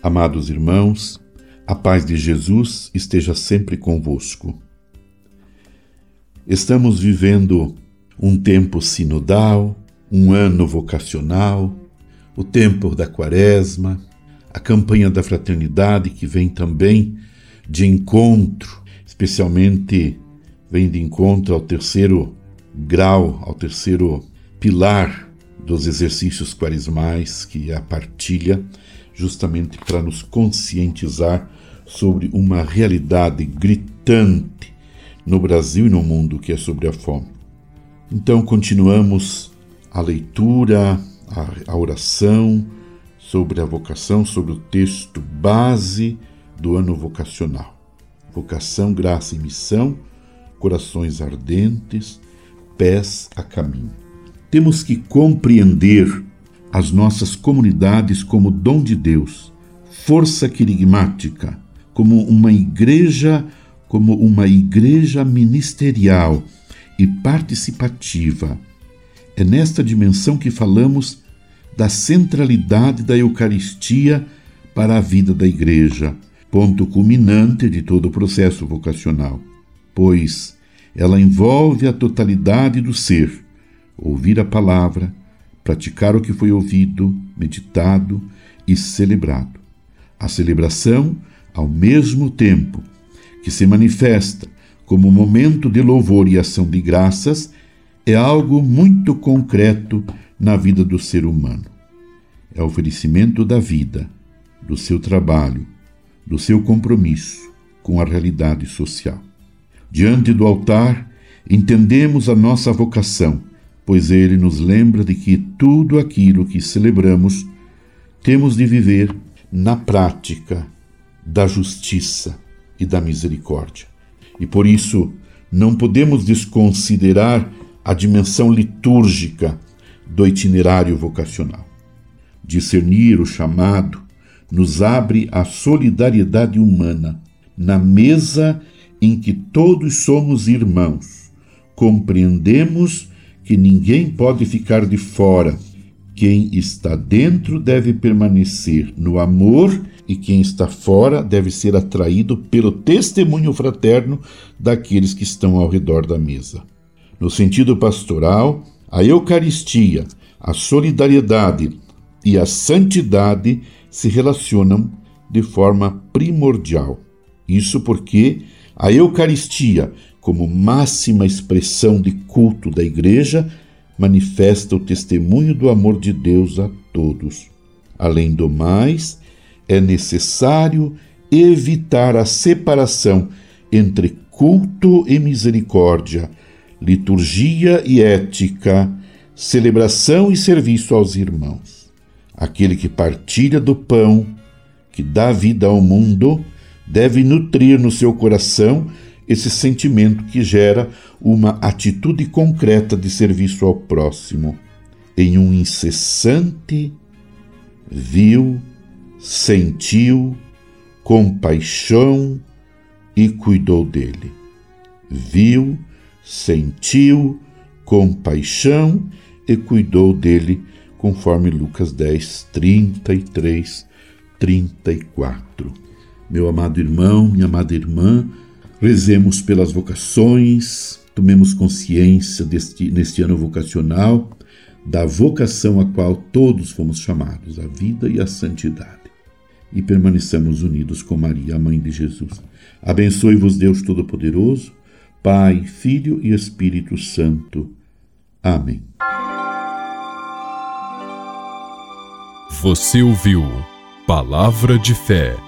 Amados irmãos, a paz de Jesus esteja sempre convosco. Estamos vivendo um tempo sinodal, um ano vocacional, o tempo da quaresma, a campanha da fraternidade que vem também de encontro, especialmente vem de encontro ao terceiro grau, ao terceiro pilar dos exercícios quaresmais, que é a partilha, justamente para nos conscientizar sobre uma realidade gritante no Brasil e no mundo, que é sobre a fome. Então, continuamos a leitura, a, a oração sobre a vocação, sobre o texto base do ano vocacional. Vocação, graça e missão, corações ardentes, pés a caminho. Temos que compreender as nossas comunidades como dom de Deus, força querigmática, como uma igreja, como uma igreja ministerial e participativa. É nesta dimensão que falamos da centralidade da Eucaristia para a vida da igreja, ponto culminante de todo o processo vocacional, pois ela envolve a totalidade do ser, ouvir a palavra, praticar o que foi ouvido, meditado e celebrado. A celebração, ao mesmo tempo que se manifesta como momento de louvor e ação de graças, é algo muito concreto na vida do ser humano. É oferecimento da vida, do seu trabalho, do seu compromisso com a realidade social. Diante do altar, entendemos a nossa vocação pois ele nos lembra de que tudo aquilo que celebramos temos de viver na prática da justiça e da misericórdia. E por isso não podemos desconsiderar a dimensão litúrgica do itinerário vocacional. Discernir o chamado nos abre a solidariedade humana na mesa em que todos somos irmãos. Compreendemos que ninguém pode ficar de fora. Quem está dentro deve permanecer no amor e quem está fora deve ser atraído pelo testemunho fraterno daqueles que estão ao redor da mesa. No sentido pastoral, a Eucaristia, a solidariedade e a santidade se relacionam de forma primordial. Isso porque a Eucaristia como máxima expressão de culto da Igreja, manifesta o testemunho do amor de Deus a todos. Além do mais, é necessário evitar a separação entre culto e misericórdia, liturgia e ética, celebração e serviço aos irmãos. Aquele que partilha do pão, que dá vida ao mundo, deve nutrir no seu coração esse sentimento que gera uma atitude concreta de serviço ao próximo, em um incessante viu, sentiu, compaixão e cuidou dele. Viu, sentiu, compaixão e cuidou dele, conforme Lucas 10, 33, 34. Meu amado irmão, minha amada irmã, Rezemos pelas vocações, tomemos consciência deste, neste ano vocacional da vocação a qual todos fomos chamados, a vida e a santidade. E permaneçamos unidos com Maria, mãe de Jesus. Abençoe-vos Deus Todo-Poderoso, Pai, Filho e Espírito Santo. Amém. Você ouviu Palavra de Fé